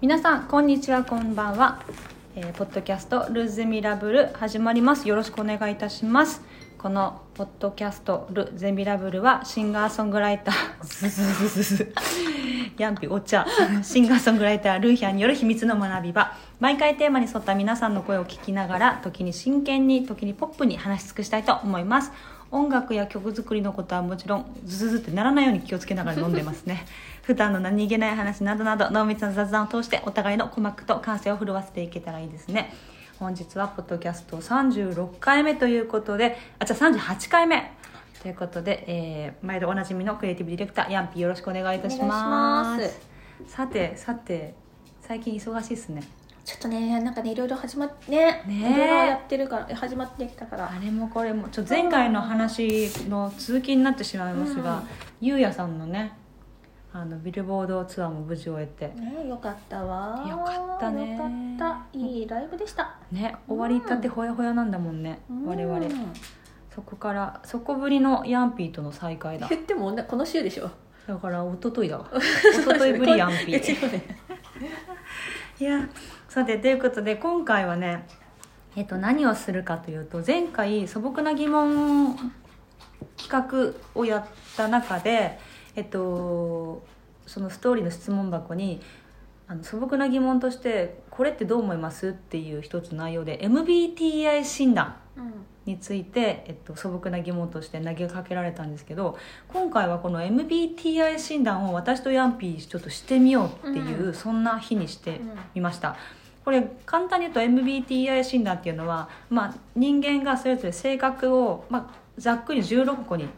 皆さんこんにちはこんばんは、えーポッドキャストルーズミラブル始まります。よろしくお願いいたします。このポッドキャストルゼミラブルはシンガーソングライター。ズズズズズヤンピお茶シンガーソングライタールーヒャンによる秘密の学び場。毎回テーマに沿った皆さんの声を聞きながら時に真剣に時にポップに話し尽くしたいと思います。音楽や曲作りのことはもちろんズズズってならないように気をつけながら飲んでますね。普段の何気ない話などなど濃密な雑談を通してお互いの鼓膜と感性を震わせていけたらいいですね。本日はポッドキャスト36回目ということであじゃあ38回目。ということで、えー、毎度おなじみのクリエイティブディレクターヤンピーよろしくお願いいたします。さてさて最近忙しいですねちょっとねなんかねいろいろ始まってねね。いろいろやってるから始まってきたから。あれもこれもちょっと前回の話の続きになってしまいますが、うん。ゆうやさんのねあのビルボードツアーも無事終えて。ねよかったわ。よかったね。よかった。いいライブでした。ね終わりたてほやほやなんだもんね、我々。うんそこからそこぶりのヤンピーとの再会だ。言ってもねこの週でしょ。だから一昨日だわ。一昨日ぶりヤンピー。いやさてということで今回はねえっと何をするかというと前回素朴な疑問企画をやった中でえっとそのストーリーの質問箱にあの素朴な疑問として「これってどう思います?」っていう一つ内容で MBTI 診断うんについて、えっと、素朴な疑問として投げかけられたんですけど今回はこの MBTI 診断を私とヤンピーちょっとしてみようっていう、うんそんな日にしてみました。これ簡単に言うと MBTI 診断っていうのは、まあ、人間がそれぞれ性格を、まあ、ざっくり16個に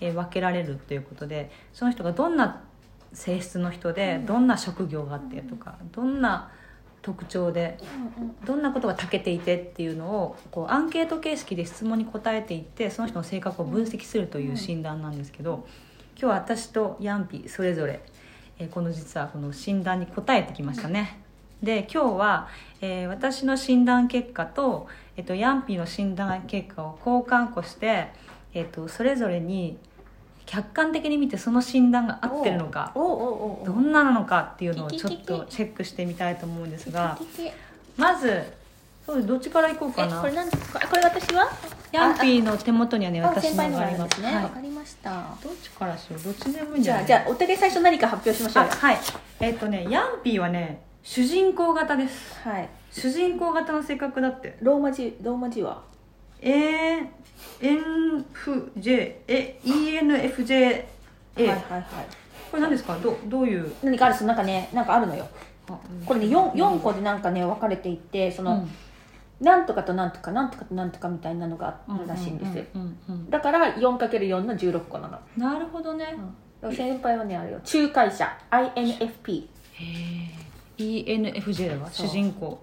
えー分けられるということでその人がどんな性質の人で、うん。どんな職業があってとかどんな特徴でどんなことが長けていてっていうのをこうアンケート形式で質問に答えていってその人の性格を分析するという診断なんですけど今日は私とヤンピそれぞれ、えーこの実はこの診断に答えてきましたね。で今日は、えー私の診断結果と、えっとヤンピーの診断結果を交換庫して、えっとそれぞれに客観的に見てその診断が合ってるのかどんななのかっていうのをちょっとチェックしてみたいと思うんですが。まずそうどっちから行こうかな？えこれなんですか？あこれ私は？ヤンピーの手元にはねあ私のがあります。ね。わ、はい。かりました。どっちからしよう？どっちでもいいんじゃない？じゃあじゃあお互い最初何か発表しましょうはい。えっ、とねヤンピーはね主人公型です。はい。主人公型の性格だって。ローマ字ローマ字は？ANFJ え ENFJ はいはいはい。これ何ですか？どどういう？何かあるなんかねなんかあるのよ。あこれね 4, 4個でなんかね分かれていてその、うん。なんとかとなんとかなんとかとなんとかみたいなのがあるらしいんです。よ、うんうんうん。だから 4×4 の16個なの、うんなるほどね、だから先輩はねあれよ。仲介者。INFP へえ ENFJ だわ主人公。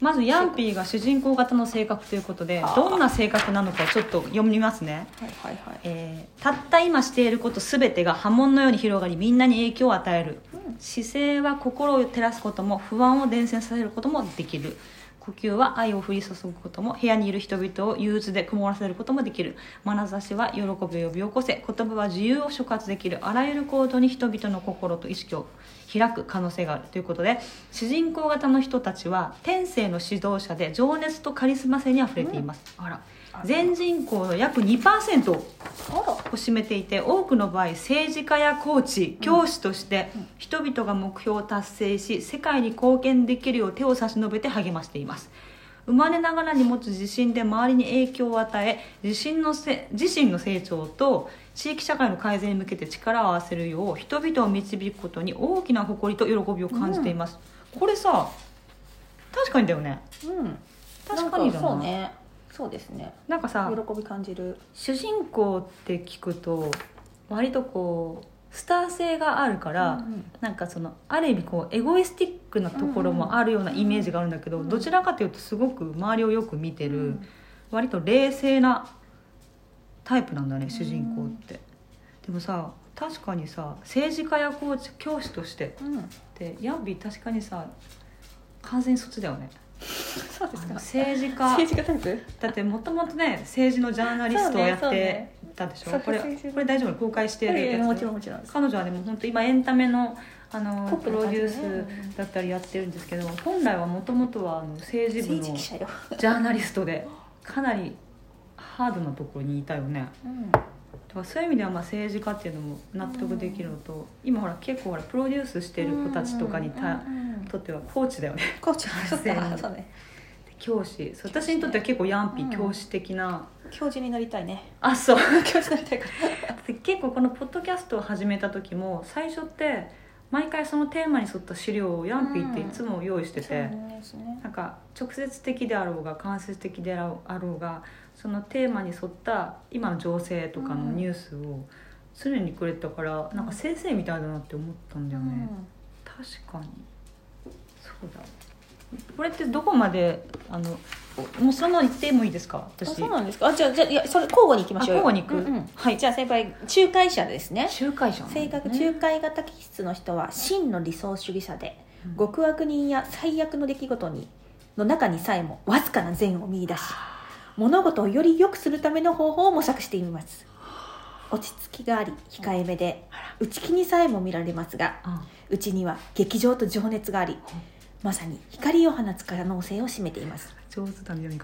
まずヤンピーが主人公型の性格ということでどんな性格なのかちょっと読みますね、はいはいはい。えーたった今していること全てが波紋のように広がりみんなに影響を与える、姿勢は心を照らすことも不安を伝染させることもできる。呼吸は愛を降り注ぐことも部屋にいる人々を憂鬱で曇らせることもできる。眼差しは喜びを呼び起こせ。言葉は自由を触発できる。あらゆる行動に人々の心と意識を開く可能性があるということで主人公型の人たちは天性の指導者で情熱とカリスマ性にあふれています、あら。全人口の約2%をあらを占めていて多くの場合政治家やコーチ教師として人々が目標を達成し世界に貢献できるよう手を差し伸べて励ましています。生まれながらに持つ自信で周りに影響を与え自身のせ自身の成長と地域社会の改善に向けて力を合わせるよう人々を導くことに大きな誇りと喜びを感じています、これさ確かにだよね。うん確かにだななんそうね。そうですね。なんかさ喜び感じる。主人公って聞くと割とこうスター性があるから、うんうん。なんかそのある意味こうエゴイスティックなところもあるようなイメージがあるんだけど、うん。どちらかというとすごく周りをよく見てる、うん。割と冷静なタイプなんだね主人公って、でもさ確かにさ政治家やコーチ教師として。うん。でヤンビー確かにさ完全にそっちだよね。そうですか。政治家。政治家タイプ？だってもともとね政治のジャーナリストをやってたでしょ、そうね。これこれ大丈夫？公開してるやつ。もちろんもちろん彼女はでも本当今エンタメのあのプロデュースだったりやってるんですけど本来はもともとはあの政治部のジャーナリストでかなりハードなところにいたよね。うん、だからそういう意味ではまあ政治家っていうのも納得できるのと、今ほら結構ほらプロデュースしてる子たちとかにた、うんうんうん。とってはコーチだよね。コーチ。そうね教師。私にとっては結構ヤンピうん。教師的な、教授になりたいね。あそう。教授になりたいから。で結構このポッドキャストを始めた時も最初って毎回そのテーマに沿った資料をヤンピーっていつも用意してて、そうですね。なんか直接的であろうが間接的であろうがそのテーマに沿った今の情勢とかのニュースを常にくれたから、なんか先生みたいだなって思ったんだよね、確かに。そうだ。これってどこまであのもうそのまま言ってもいいですか？あ私そうなんですか？あじゃあじゃあいやそれ交互に行きましょう交互に行く？うんうん。はい。じゃあ先輩仲介者ですね。仲介者性格仲介型気質の人は真の理想主義者で、うん。極悪人や最悪の出来事にの中にさえもわずかな善を見出し物事をより良くするための方法を模索しています。落ち着きがあり控えめで内気にさえも見られますがあうちには劇場と情熱がありまさに光を放つ可能性を占めています。上手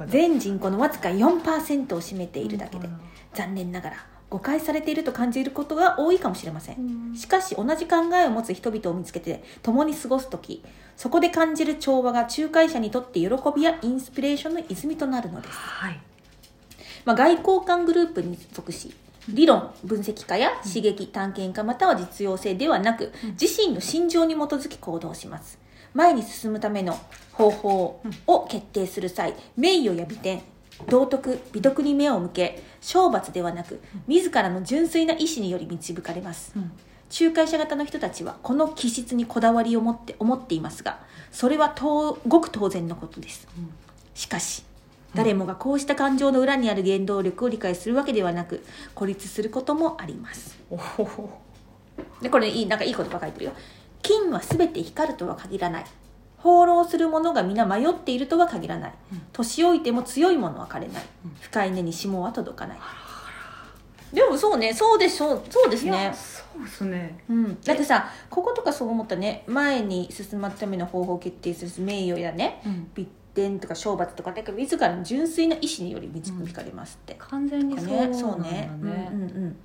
全人口のわずか4%を占めているだけでうん残念ながら誤解されていると感じることが多いかもしれません。うん。しかし同じ考えを持つ人々を見つけて共に過ごす時そこで感じる調和が仲介者にとって喜びやインスピレーションの泉となるのです、はい。まあ、外交官グループに属し理論分析家や刺激探検家または実用性ではなく自身の心情に基づき行動します。前に進むための方法を決定する際名誉や美点道徳美徳に目を向け懲罰ではなく自らの純粋な意志により導かれます。うん。仲介者型の人たちはこの気質にこだわりを持って思っていますがそれは当ごく当然のことです。うん。しかし誰もがこうした感情の裏にある原動力を理解するわけではなく孤立することもあります。でこれいいなんかいい言葉書いてるよ。金は全て光るとは限らない放浪する者が皆迷っているとは限らない。うん。年老いても強い者は枯れない。うん。深い根に霜は届かない。でもそうね。そうでしょう。そうですね。そうですね。うん、だってさこことかそう思ったね。前に進むための方法を決定する名誉やね。うん美点とか懲罰とかだから自らの純粋な意志により導かれますって、完全にそうねそうねうんねうんうん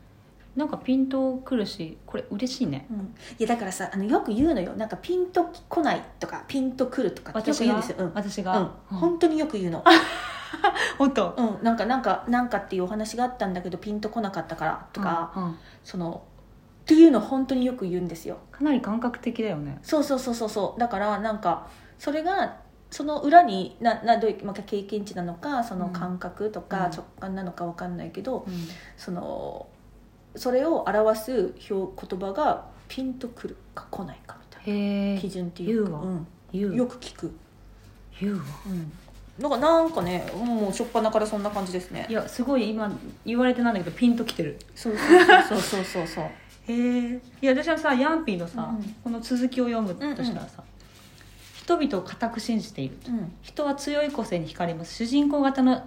なんかピントくるしこれ嬉しいね。うん。いやだからさあのよく言うのよ。なんかピンと来ないとかピンと来るとかってよく私が言うんですよ、うん。私が、うん、本当によく言うの、本当？うん、なんかなんかなんかっていうお話があったんだけどピンと来なかったからとか、うんうん。そのっていうの本当によく言うんですよ。かなり感覚的だよね。そうそうそうそうそう。だからなんかそれがその裏にななどういう、まあ、経験値なのかその感覚とうん。か直感なのかわかんないけど、うん。そのそれを表す表言葉がピンとくるか来ないかみたいな。基準っていうか。言うん。よく聞く、言うわ。うん、だからなんかねもう初っ端からそんな感じですね。いやすごい今言われてなんだけどピンときてる。そうそうそうそうそうそう。へえいや私はさヤンピーのさ、うんこの続きを読むとしたらさ、人々を固く信じているうん。人は強い個性に惹かれます。主人公型のえー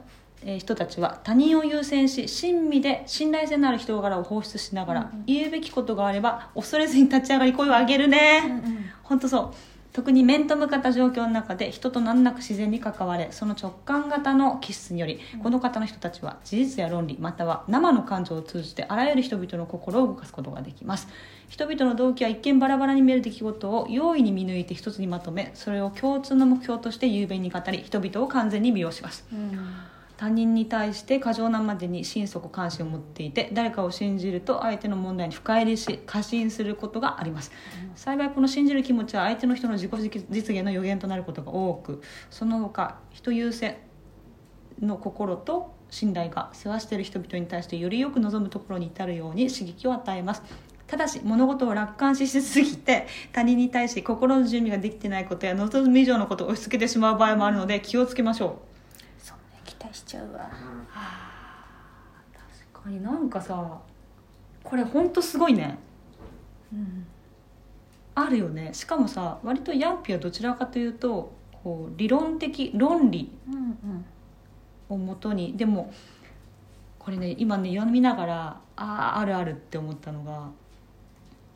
人たちは他人を優先し親身で信頼性のある人柄を放出しながら、うんうん。言うべきことがあれば恐れずに立ち上がり声を上げるね、うんうん。本当そう。特に面と向かった状況の中で人と難なく自然に関われその直感型の気質により、この方の人たちは事実や論理または生の感情を通じてあらゆる人々の心を動かすことができます。人々の動機は一見バラバラに見える出来事を容易に見抜いて一つにまとめそれを共通の目標として雄弁に語り人々を完全に魅了します。うん他人に対して過剰なまでに心底関心を持っていて誰かを信じると相手の問題に深入りし過信することがあります、幸いこの信じる気持ちは相手の人の自己実現の予言となることが多くその他人優先の心と信頼が世話している人々に対してよりよく望むところに至るように刺激を与えます。ただし物事を楽観視しすぎて他人に対して心の準備ができてないことや望む以上のことを押し付けてしまう場合もあるので気をつけましょう。ちゃうわ。確かになんかさこれほんとすごいね。うん。あるよね。しかもさ割とヤンピはどちらかというとこう理論的論理をもとにでもこれね今ね読みながらあああるあるって思ったのが、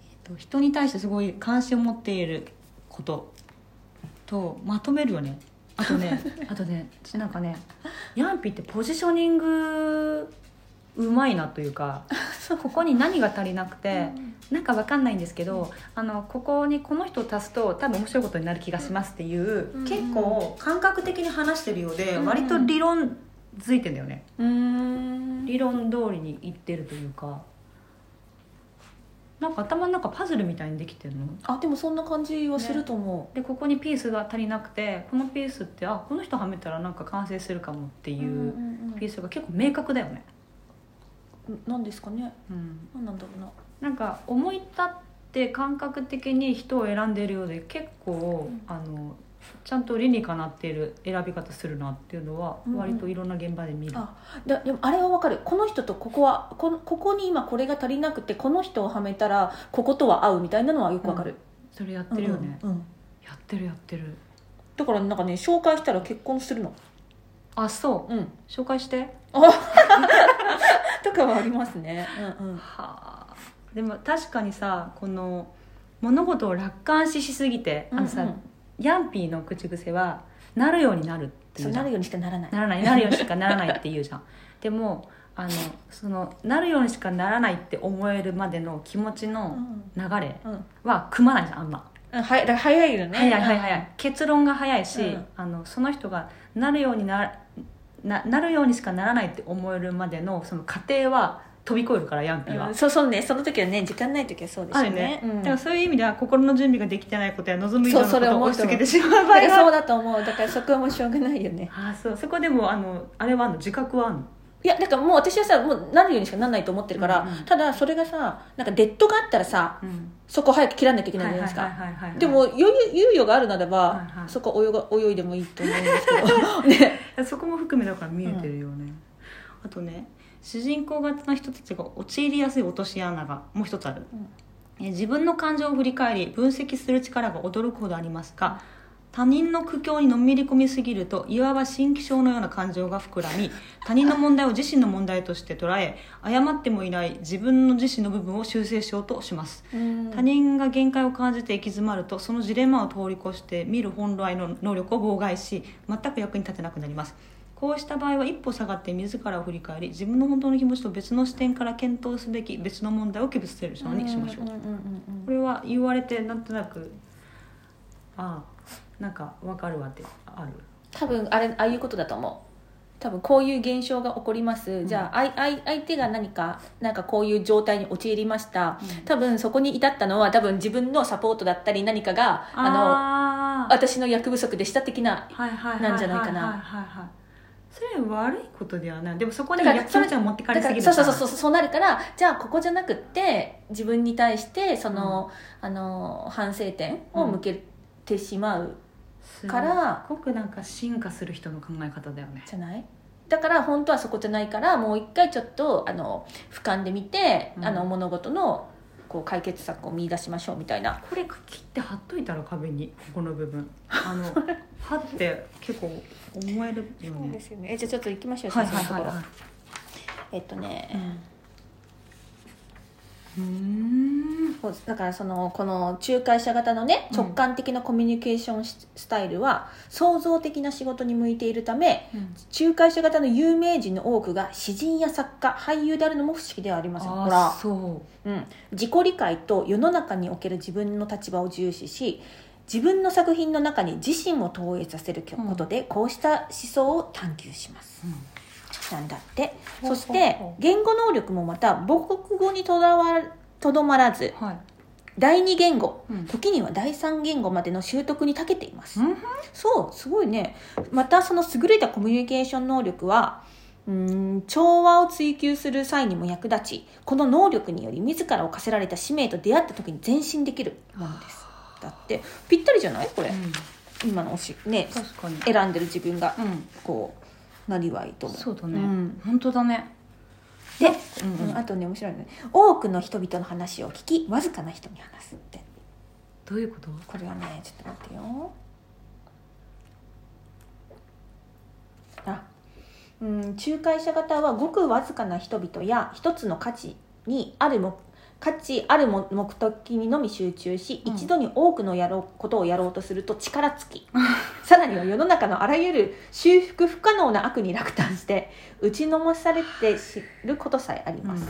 えっと人に対してすごい関心を持っていることとまとめるよね。あとね あとね私なんかねヤンピってポジショニングうまいなというか ここに何が足りなくて、なんかわかんないんですけど、あのここにこの人を足すと多分面白いことになる気がしますっていう、うん。結構感覚的に話してるようで、うん。割と理論づいてんだよね。うーん。理論通りにいってるというかなんか頭の中パズルみたいにできてるの？あでもそんな感じはすると思でここにピースが足りなくてこのピースってあこの人はめたらなんか完成するかもってう、いんうピースが結構明確だよね、うんなんですかね。うん、なんなんだろうな。なんか思い立って感覚的に人を選んでるようで結構、うん。あのちゃんと理にかなっている選び方するなっていうのはうんうん割といろんな現場で見る、あだでもあれはわかる。この人とここはこのここに今これが足りなくてこの人をはめたらこことは合うみたいなのはよくわかる、それやってるよね、うんうんうん。やってるやってる。だからなんかね紹介したら結婚するの。あそう。うん。紹介して。とかはありますね。うんうん。はあ。でも確かにさこの物事を楽観視しすぎてあのさ、うんうんヤンピーの口癖は「なるようになる」っていうじゃそうなんるようにしかならない。ならない。なるようにしかならないって言うじゃん。でもあのそのなるようにしかならないって思えるまでの気持ちの流れうん。は組まないじゃんあんま。うんはやだから早いよね。早い早い早い。結論が早いし、うん。あのその人がなるようになななるようにしかならないって思えるまでのその過程は飛び越えるからヤンピーは、うん。そうそうね。その時はね時間ない時はそうですよね。ね、うん。だからそういう意味では心の準備ができてないことや望む以上のことを押し付けてしまう場合だからそうがだと思う。だからそこはもうしょうがないよね。ああそう。そこでもあのあれはあんの？自覚はあんの？いやだからもう私はさもうなるようにしかならないと思ってるから、うんうん。ただそれがさなんかデッドがあったらさうん。そこ早く切らなきゃいけないじゃないですか、でも余裕猶予があるならば、はいはい。そこ泳が泳いでもいいと思うんですけど。ね。そこも含めだから見えてるよね、あとね主人公型の人たちが陥りやすい落とし穴がもう一つある、うん。え自分の感情を振り返り分析する力が驚くほどありますが他人の苦境にのめり込みすぎるといわば新気象のような感情が膨らみ他人の問題を自身の問題として捉え誤ってもいない自分の自身の部分を修正しようとします。他人が限界を感じて行き詰まるとそのジレンマを通り越して見る本来の能力を妨害し全く役に立てなくなりますこうした場合は一歩下がって自らを振り返り自分の本当の気持ちと別の視点から検討すべき別の問題を気物せるようにしましょう。これは言われてなんとなくああなんかわかるわってある？多分あれああいうことだと思う。多分こういう現象が起こります、ん。じゃあ相相相手が何かなんかこういう状態に陥りました、うん。多分そこに至ったのは多分自分のサポートだったり何かがあのあ私の役不足でした的ななんじゃないかなはいはいはいそれ悪いことではない。でもそこにだから役者を持ってかれすぎるらそうそうそうそうそうなるからじゃあここじゃなくって自分に対してその,、あの反省点を向けてしまうすからごくなんか進化する人の考え方だよね。じゃない？だから本当はそこじゃないからもう一回ちょっとあの俯瞰で見て、うん。あの物事のこう解決策を見出しましょうみたいな。これ切って貼っといたら壁にここの部分。あの 貼って結構思えるよね。すよね。えじゃあちょっと行きましょう。はいはいはいはい。えっとね、うん。そうだからそのこの仲介者型のねうん。直感的なコミュニケーションススタイルは創造的な仕事に向いているためうん。仲介者型の有名人の多くが詩人や作家俳優であるのも不思議ではありません。ほあら。そうん、自己理解と世の中における自分の立場を重視し自分の作品の中に自身を投影させることで、こうした思想を探求します。う、うん。なんだって。そして言語能力もまた母国語にとらわとどまらずはい。第二言語うん。時には第三言語までの習得に長けています、うん。そうすごいね。またその優れたコミュニケーション能力はうーん調和を追求する際にも役立ちこの能力により自らを課せられた使命と出会った時に前進できるものですだって。ぴったりじゃない？これ、今のおしね選んでる自分がうん。こうなりわいともそうだね、ん。本当だね。で、うんうん。あとね面白いのね。多くの人々の話を聞きわずかな人に話すって。どういうこと？これはねちょっと待ってよ。あうん仲介者型はごくわずかな人々や一つの価値にあるも価値あるも目的にのみ集中し、うん。一度に多くのやろうことをやろうとすると力尽き さらには世の中のあらゆる修復不可能な悪に落胆して打ちのもされて知ることさえあります、うん。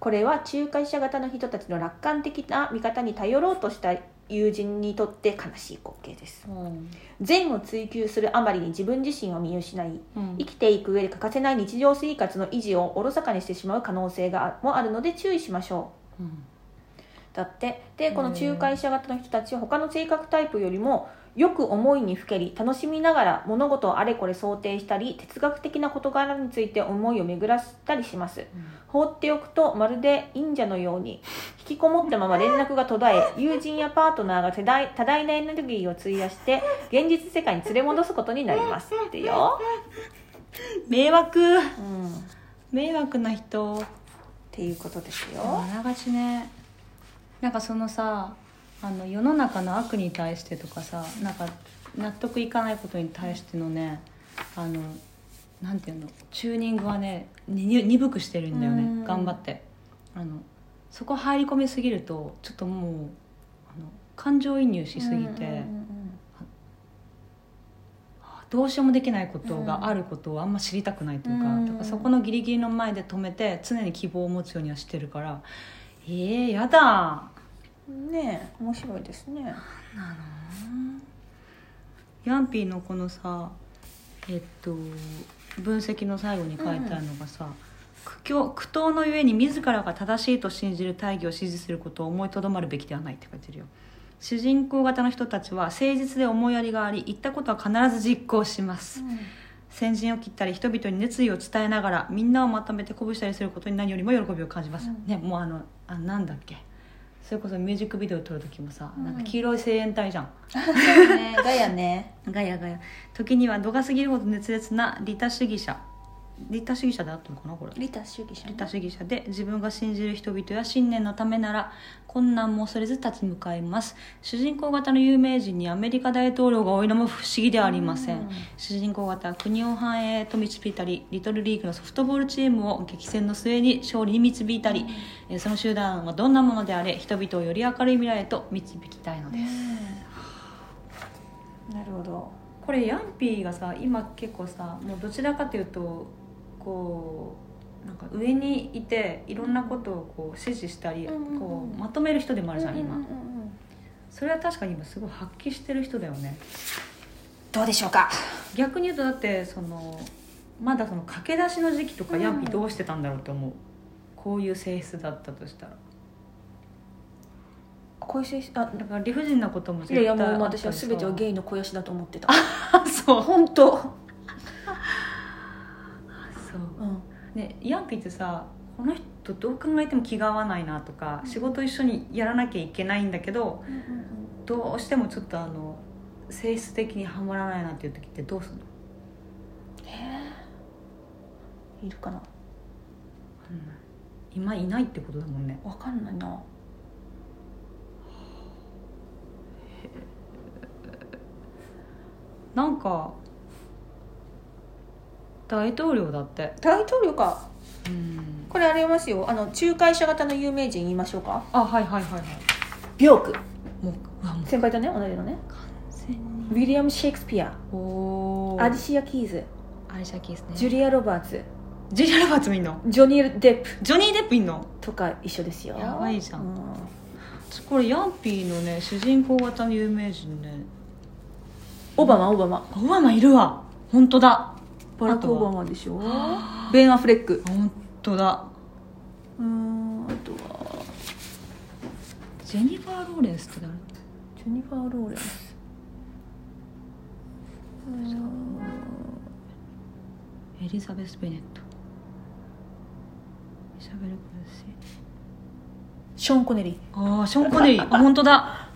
これは仲介者型の人たちの楽観的な見方に頼ろうとした友人にとって悲しい光景です。うん。善を追求するあまりに自分自身を見失いうん。生きていく上で欠かせない日常生活の維持をおろそかにしてしまう可能性がもあるので注意しましょう。うん。だって。でこの仲介者型の人たちは他の性格タイプよりもよく思いにふけり楽しみながら物事をあれこれ想定したり哲学的な事柄について思いを巡らせたりします。放っておくとまるで忍者のように引きこもったまま連絡が途絶え友人やパートナーが多大多大なエネルギーを費やして現実世界に連れ戻すことになります。ってよ、迷惑。うん、っ迷惑な人。ていうことですよ。あながちね。なんかそのさあの世の中の悪に対してとかさなんか納得いかないことに対してのねあのなんていうのチューニングはねに鈍くしてるんだよねうん。頑張って。あのそこ入り込みすぎるとちょっともうあの感情移入しすぎて、どうしようもできないことがあることをあんま知りたくないというか,、うん。だからそこのギリギリの前で止めて常に希望を持つようにはしてるからえー、やだ。うんねえ面白いですね。ヤンピーのこのさえっと分析の最後に書いてあるのがさ、苦境苦闘のゆえに自らが正しいと信じる大義を支持することを思いとどまるべきではないって書いてるよ。主人公型の人たちは誠実で思いやりがあり言ったことは必ず実行します、先陣を切ったり人々に熱意を伝えながらみんなをまとめて鼓舞したりすることに何よりも喜びを感じます、うん。ねもうあのあなんだっけ？それこそミュージックビデオを撮る時もさ、うん。なんか黄色い声援隊じゃん。そうね。ガヤね。ガヤガヤ。時には度が過ぎるほど熱烈な利他主義者利他主義者であったのかなこれ。利他主義者利他主義者で自分が信じる人々や信念のためなら困難も恐れず立ち向かいます。主人公型の有名人にアメリカ大統領が多いのも不思議ではありません、うん。主人公型は国を繁栄へと導いたりリトルリーグのソフトボールチームを激戦の末に勝利に導いたり、えーその集団はどんなものであれ人々をより明るい未来へと導きたいのです、なるほど。これヤンピーがさ今結構さもうどちらかというとこうなんか上にいていろんなことをこう指示したり、うんこうまとめる人でもあるじゃん今、それは確かに今すごい発揮してる人だよね。どうでしょうか？逆に言うとだってそのまだその駆け出しの時期とかうん。ヤンピーどうしてたんだろうって思う、こういう性質だったとしたら。こういう性質？あだから理不尽なことも絶対いやいやもう私は全てはゲイの肥やしだと思ってた。そう。本当そううんね、ヤンピーってさこの人どう考えても気が合わないなとか、仕事一緒にやらなきゃいけないんだけどどうしてもちょっとあの性質的にはまらないなっていう時ってどうするの、いるかな？今いないってことだもんね。わかんないな。なんか大統領だって。大統領か。うん。これありますよ。あの仲介者型の有名人言いましょうか？あはいはいはいはい。ビョーク。もううわもう。先輩とね同じのね。完全に。ウィリアム・シェイクスピアおアディシア・キー。ズアリシャキーですね。ジュリア・ロバーツジュリア・ロバーツもいんの？ジョニー・デップジョニー・デップいんの？とか一緒ですよ。やばいじゃん。うこれヤンピーのね主人公型の有名人ね。オバマオバマ。オバマいるわ。本当だバラク・オバマでしょ？ベン・アフレック。本当だ。うーんあとは？ジェニファー・ローレンスって誰？ジェニファー・ローレンス。エリザベス・ベネット。イシャベル・クルシショーン・コネリああショーン・コネリー。あ本当だ。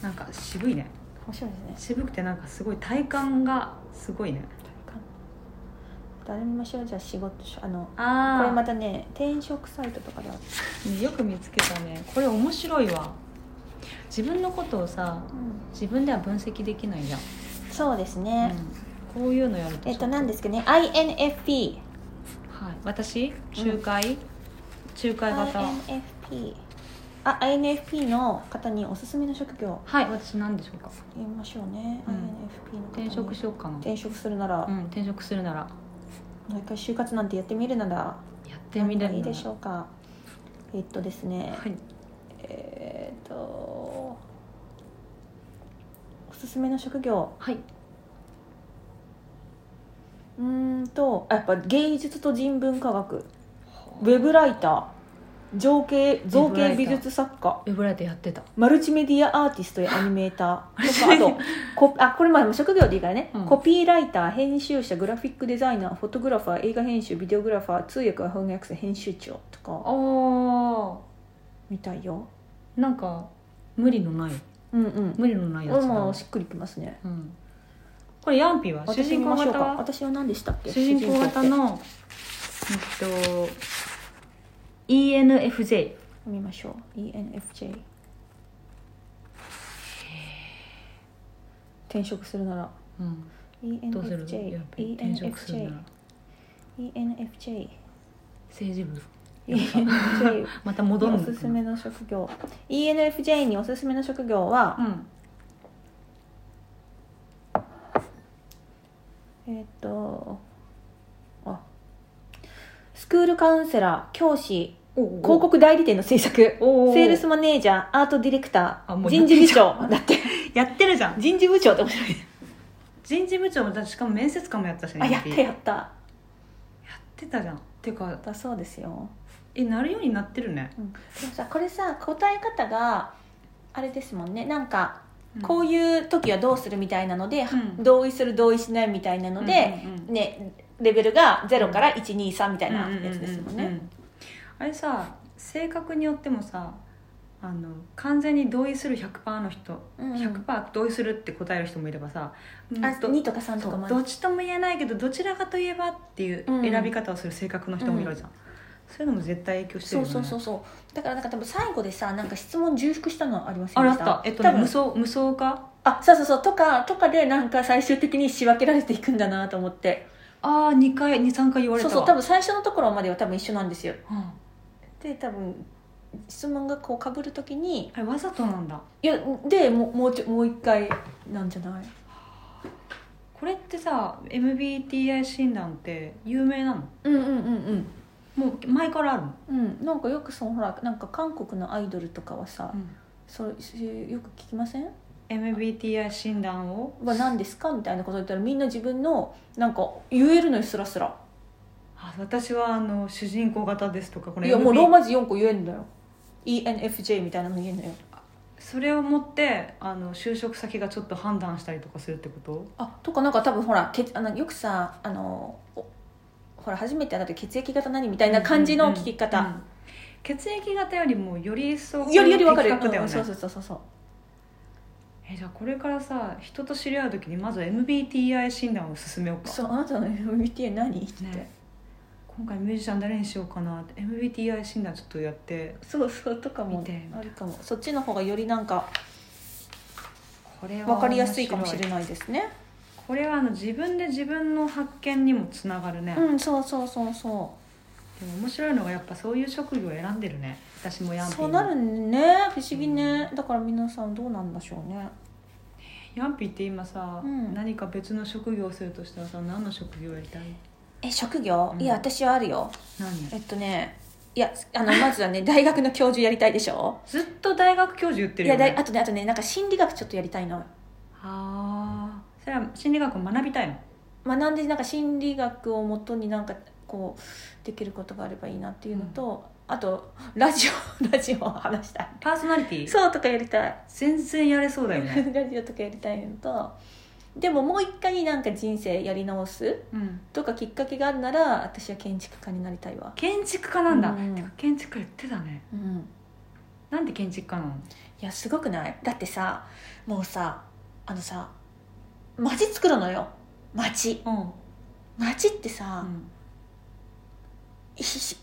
なんか渋いね。面白いですね。渋くてなんかすごい体感がすごいね。誰見ましょうじゃあ仕事あのあこれまたね転職サイトとかであっねよく見つけたね。これ面白いわ。自分のことをさ自分では分析できないじゃん、そうですね、うん。こういうのやるとえっとん何ですかね？INFP はい、私？仲介、仲介型。INFP あ INFP の方におすすめの職業はい私何でしょうか？言いましょうね、うん。INFP の方に。転職しようかな。転職するなら、うん転職するなら。もう一回就活なんてやってみるなら。やってみれる何がいいでしょうか。えっとですね、はい。えーっとおすすめの職業。はい、うーんとあやっぱ芸術と人文科学。ウェブライター造形造形美術作家。ウェブライターやってた。マルチメディアアーティストやアニメーター。とかあとこあこれまあ職業でいいからね、うん。コピーライター編集者グラフィックデザイナーフォトグラファー映画編集ビデオグラファー通訳や翻訳者編集長とか。あみたいよ。ーなんか無理のない。うんうん。無理のないやつだ、もしっくりきますね。うん、これヤンピーは？主私人公型？は私は何でしたっけ？主人公型のえっと ENFJ 見ましょう。ENFJ 転職するなら。うん、どうする？ENFJ ヤンピー転職するな ENFJ ら ENFJ 政治部。ENFJ また戻るおすすめの職業。ENFJ におすすめの職業は、うん。えーっとあスクールカウンセラー教師広広告代理店の制作セールスマネージャーアートディレクター人事部長だって。やってるじゃん。人事部長って面白い。人事部長もしかも面接官もやったしねあやったやった。やってたじゃん。ていうかだそうですよ、えなるようになってるね。うん、でもさこれさ答え方があれですもんね。なんかこうういう時はどうするみたいなので、うん。同意する同意しないみたいなので、うんうんうん。ねレベルが0から123みたいなやつですもんね、うううあれさ性格によってもさあの完全に同意する100%の人、うんうん。100%同意するって答える人もいればさ、うん。あど2とか3とかもどっちとも言えないけどどちらかといえばっていううん選び方をする性格の人もいるじゃん、そういうのも絶対影響してるよね。そうそうそうそう。だからなんか多分最後でさなんか質問重複したのありませあらあっんでした。たえっとね無双無双か？あそうそうそう。とかとかでなんか最終的に仕分けられていくんだなと思ってああ2回23回言われた。わそうそう多分最初のところまでは多分一緒なんですよ。うん。で多分質問がこうかぶるときにあれわざとなんだ。いやでもうもうちょもう一回なんじゃない？これってさ MBTI 診断って有名なの？うんうんうんうん。もう前からあるの、うん、なんかよくそのほらなんか韓国のアイドルとかはさ、そうよく聞きません？MBTI 診断を？は何ですか？みたいなこと言ったらみんな自分のなんか言えるのよスラスラ。あ私はあの主人公型ですとかこれいやもうローマ字4個言えんだよ。ENFJ みたいなの言えんのよ。それを持ってあの就職先がちょっと判断したりとかするってこと？あとかなんか多分ほらけあのよくさあのおほら初めて会った時血液型何みたいな感じの聞き方、うんうんうん血液型よりもより一層よりより分かる。うんそうそうそうそうえじゃあこれからさ人と知り合う時にまず MBTI 診断を進めようか。そうあなたの MBTI 何って言って、ね。今回ミュージシャン誰にしようかなって。MBTI 診断ちょっとやって。そうそうとかも見て。あるかも。そっちの方がよりなんかこれは分かりやすいかもしれいないですね。これはあの自分で自分の発見にもつながるね、うんそうそうそうそでも面白いのがやっぱそういう職業を選んでるね私もヤンピーそうなるね。不思議ね、だから皆さんどうなんでしょうね。ヤンピーって今さ、うん。何か別の職業をするとしたらさ何の職業やりたい？え職業、うん。いや私はあるよ。何？えっとねいやあのまずはね 大学の教授やりたいでしょ？ずっと大学教授言っていやるよね。だいあとねあとねなんか心理学ちょっとやりたいの。ああそれは心理学を学びたいの？学んでなんか心理学をもとになんかこうできることがあればいいなっていうのと、あとラジオ ラジオを話したいパーソナリティ？そうとかやりたい。全然やれそうだよね。ラジオとかやりたいのと。でももう一回なんか人生やり直すうん。とかきっかけがあるなら私は建築家になりたいわ。建築家なんだ、うん。てか建築家言ってたね。うん。なんで建築家なの？いやすごくない？だってさもうさあのさ街作るのよ。街うん。街ってさ、うん。いし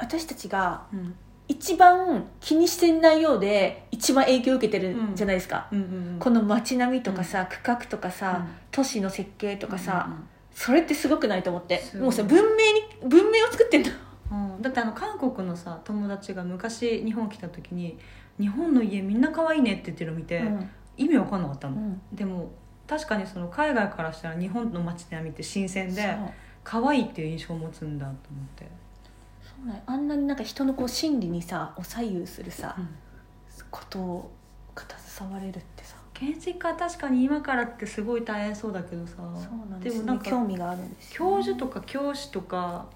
私たちがうん。一番気にしてないようで一番影響を受けてるじゃないですか、うん。うん。この街並みとかさ、区画とかさ、うん。都市の設計とかさ、うん。うん。それってすごくないと思って。もうさ文明に文明を作ってんの。うん、だってあの韓国のさ友達が昔日本来た時に「日本の家みんな可愛いね」って言ってるの見て、うん。意味わかんなかったの、うん。でも確かにその海外からしたら日本の街並みって新鮮で可愛いっていう印象を持つんだと思って、あんなになんか人のこう心理にさを左右するさ、ことを携われるってさ。建築家は確かに今からってすごい大変そうだけどさ。そうなんです。よでもなんか興味があるんですよ教授とか教師とか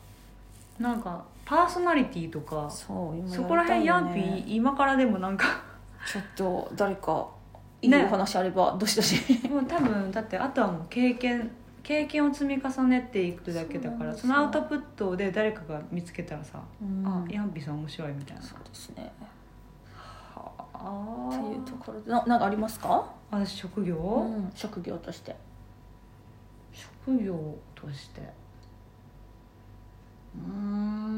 なんかパーソナリティとかそう今そこら辺ヤンピー今からでもなんかちょっと誰かいいねお話あればどしどし。もう多分だってあとはもう経験経験を積み重ねていくだけだからそのアウトプットで誰かが見つけたらさ「うん。あヤンピーさん面白い」みたいな。そうですね。はっていうあところでななんかありますか、私職業、うん、職業として。職業として。うーん。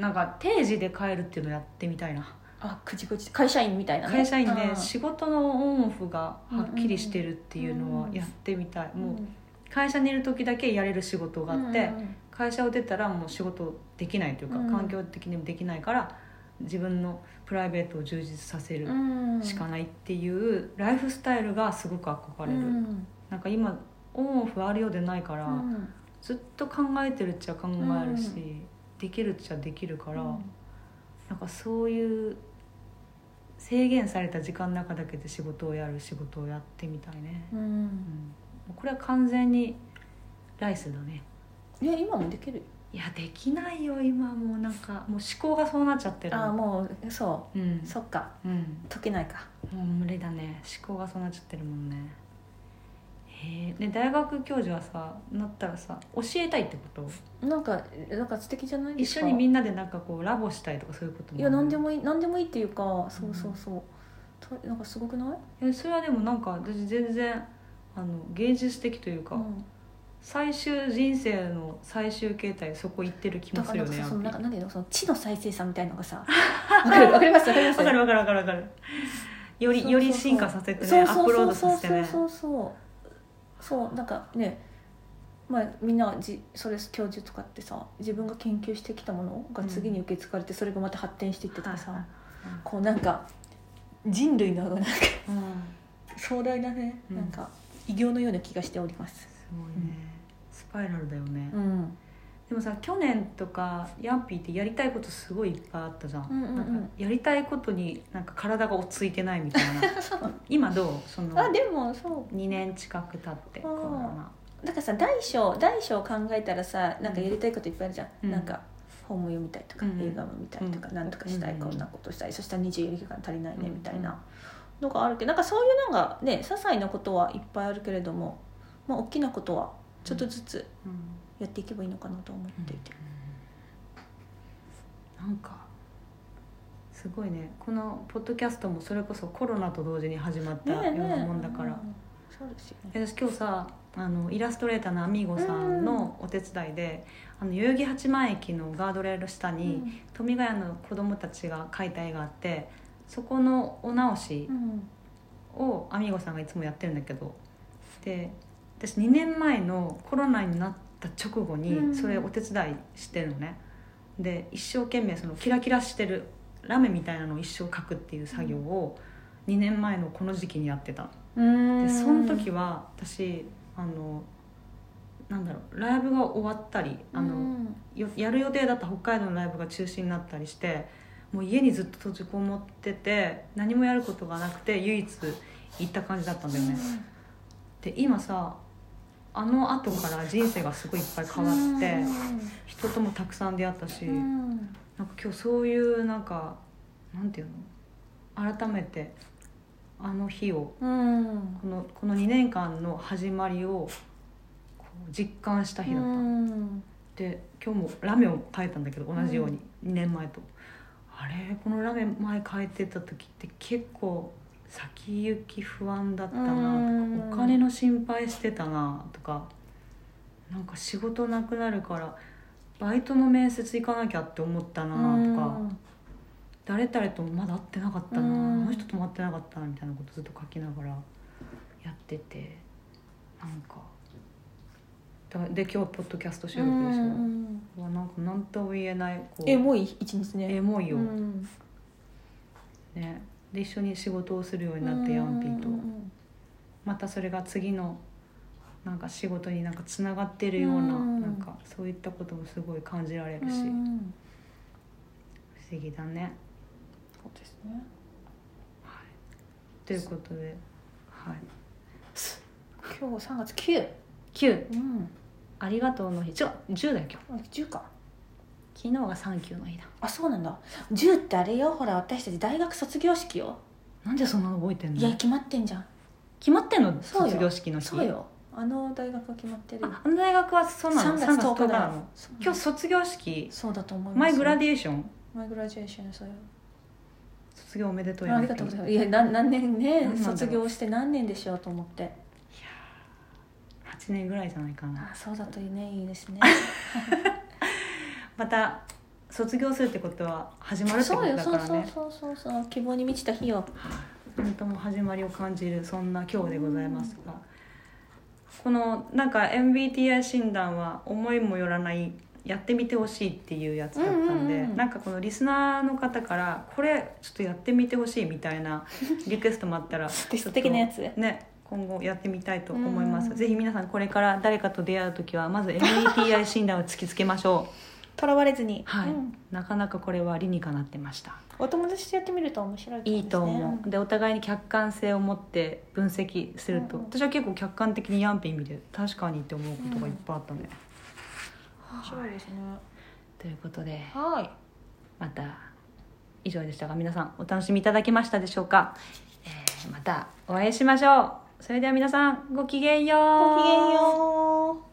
なんか定時で帰るっていうのやってみたいなあくじくじ会社員みたいなね。会社員でうん。仕事のオンオフがはっきりしてるっていうのはやってみたい、もう会社にいる時だけやれる仕事があって、うん。会社を出たらもう仕事できないというか、うん。環境的にもできないから自分のプライベートを充実させるうん。しかないっていうライフスタイルがすごく憧れる、うん。なんか今オンオフあるようでないから、うん。ずっと考えてるっちゃ考えるし、うん。できるっちゃできるから、うん。なんかそういう制限された時間の中だけで仕事をやる仕事をやってみたいね、ううん。んこれは完全にライスだね。いや今もできる？よいやできないよ今もうなんか。もう思考がそうなっちゃってる。ああもうそう。うん。そっか。うん。解けないか。もう無理だね。思考がそうなっちゃってるもんねへえで大学教授はさなったらさ教えたいってこと？なんかなんか素敵じゃない？で一すか緒にみんなでなんかこうラボしたいとかそういうこともいや何でももいい何でもいいっていうかそうそうそう、となんかすごくない、えそれはでもなんか私全然あの芸術的というか、うん。最終人生の最終形態そこ行ってる気だもすからなんかさそのるよねやっぱなんかなんていうのその知の再生産みたいなのがさ わかるわかります？わかります？わかるわかるわかるわかる。よりより進化させてねアップロードさせてね。そうそうそうそうなんかねまあみんなじそれ教授とかってさ自分が研究してきたものが次に受け継がれてそれがまた発展していってとかさ、はいこうなんか人類のなんかうん。壮大なね、うん。なんか偉業のような気がしております。すごいね、スパイラルだよね、うんでもさ去年とかヤンピーってやりたいことすごいいっぱいあったじゃん,、うんうんうん。なんかやりたいことになんか体が落ち着いてないみたいな。今どう？そのあでもそう。2年近く経ってあーコロナ。だからさ大小大小考えたらさなんかやりたいこといっぱいあるじゃん、うん。なんか本も読みたいとか、うん映画も見たいとか、うん。なんとかしたい、うんこんなことしたい。そしたら24時間足りないねうんみたいな。のがあるけどなんかそういうのがね些細なことはいっぱいあるけれども、まあ、大きなことはちょっとずつうんやっていけばいいのかなと思っていて、なんかすごいね。このポッドキャストもそれこそコロナと同時に始まったようなもんだから、うんそうですよね。私今日さあのイラストレーターのアミーゴさんのお手伝いで、あの代々木八幡駅のガードレール下に、富ヶ谷の子供たちが描いた絵があってそこのお直しうん。をアミーゴさんがいつもやってるんだけど。で私2年前のコロナになった直後うん。にそれお手伝いしてるのね。で一生懸命そのキラキラしてるラメみたいなのを一生描くっていう作業を2年前のこの時期にやってた。うん。でその時は私あのなんだろうライブが終わったりあの、うん。よやる予定だった北海道のライブが中止になったりしてもう家にずっと閉じこもってて何もやることがなくて唯一行った感じだったんだよね、で今さあの後から人生がすごいいっぱい変わって、人ともたくさん出会ったし、うん。なんか今日そういうなんかなんていうの？改めてあの日をうん。このこの2年間の始まりを実感した日だった、うん。で今日もラメを描いたんだけど同じように、2年前と。あれ？このラメ前描いてた時って結構先行き不安だったなとか、うんお金の心配してたなとかなんか仕事なくなるからバイトの面接行かなきゃって思ったなとか、誰々ともまだ会ってなかったな、うん。あの人とも会ってなかったなみたいなことずっと書きながらやっててなんかだで今日ポッドキャスト収う録でしょ、んうわなんか何とも言えないこう。エモい一日ね。エモいよ、うん。ねで一緒に仕事をするようになってヤンピーと。またそれが次のなんか仕事になんかつながってるような,、うんなんかそういったこともすごい感じられるし、不思議だね。そうですね。ということではい。今日3月9 9うん。ありがとうの日。違う10だよ今あ10か。日昨日がサンキューの日だ。あそうなんだ。10ってあれよ。ほら私たち大学卒業式よ。なんでそんなの覚えてんの？いや決まってんじゃん。決まってんの？卒業式の日？そうよ。あの大学は決まってるよ。ああの大学はそうなの？3 3月10日だよ。なの？今日卒業式？そうだと思いますマイグラデディエーション？マイグラディエーションそうよ。卒業おめでとうありがとうございます。いやな何年ね卒業して何年でしょうと思って。8年ぐらいじゃないかな。あそうだといいねいいですね また卒業するってことは始まるってことだからね。そうそうそうそう希望に満ちた日よ本当もう始まりを感じるそんな今日でございますが、このなんか MBTI 診断は思いもよらないやってみてほしいっていうやつだったんで、うなんかこのリスナーの方からこれちょっとやってみてほしいみたいなリクエストもあったらテスト的なやつ。ね今後やってみたいと思います、うん。ぜひ皆さんこれから誰かと出会う時はまず MBTI 診断を突きつけましょうとらわれずに。はい、うん。なかなかこれは理にかなってました。お友達とやってみると面白いね。いいと思う。でお互いに客観性を持って分析すると、うんうん。私は結構客観的にヤンピン見て確かにって思うことがいっぱいあったね、面白いですね。ということではい。また以上でしたが皆さんお楽しみいただけましたでしょうか、えーまたお会いしましょう。それでは皆さんごきげんよう。ごきげんよう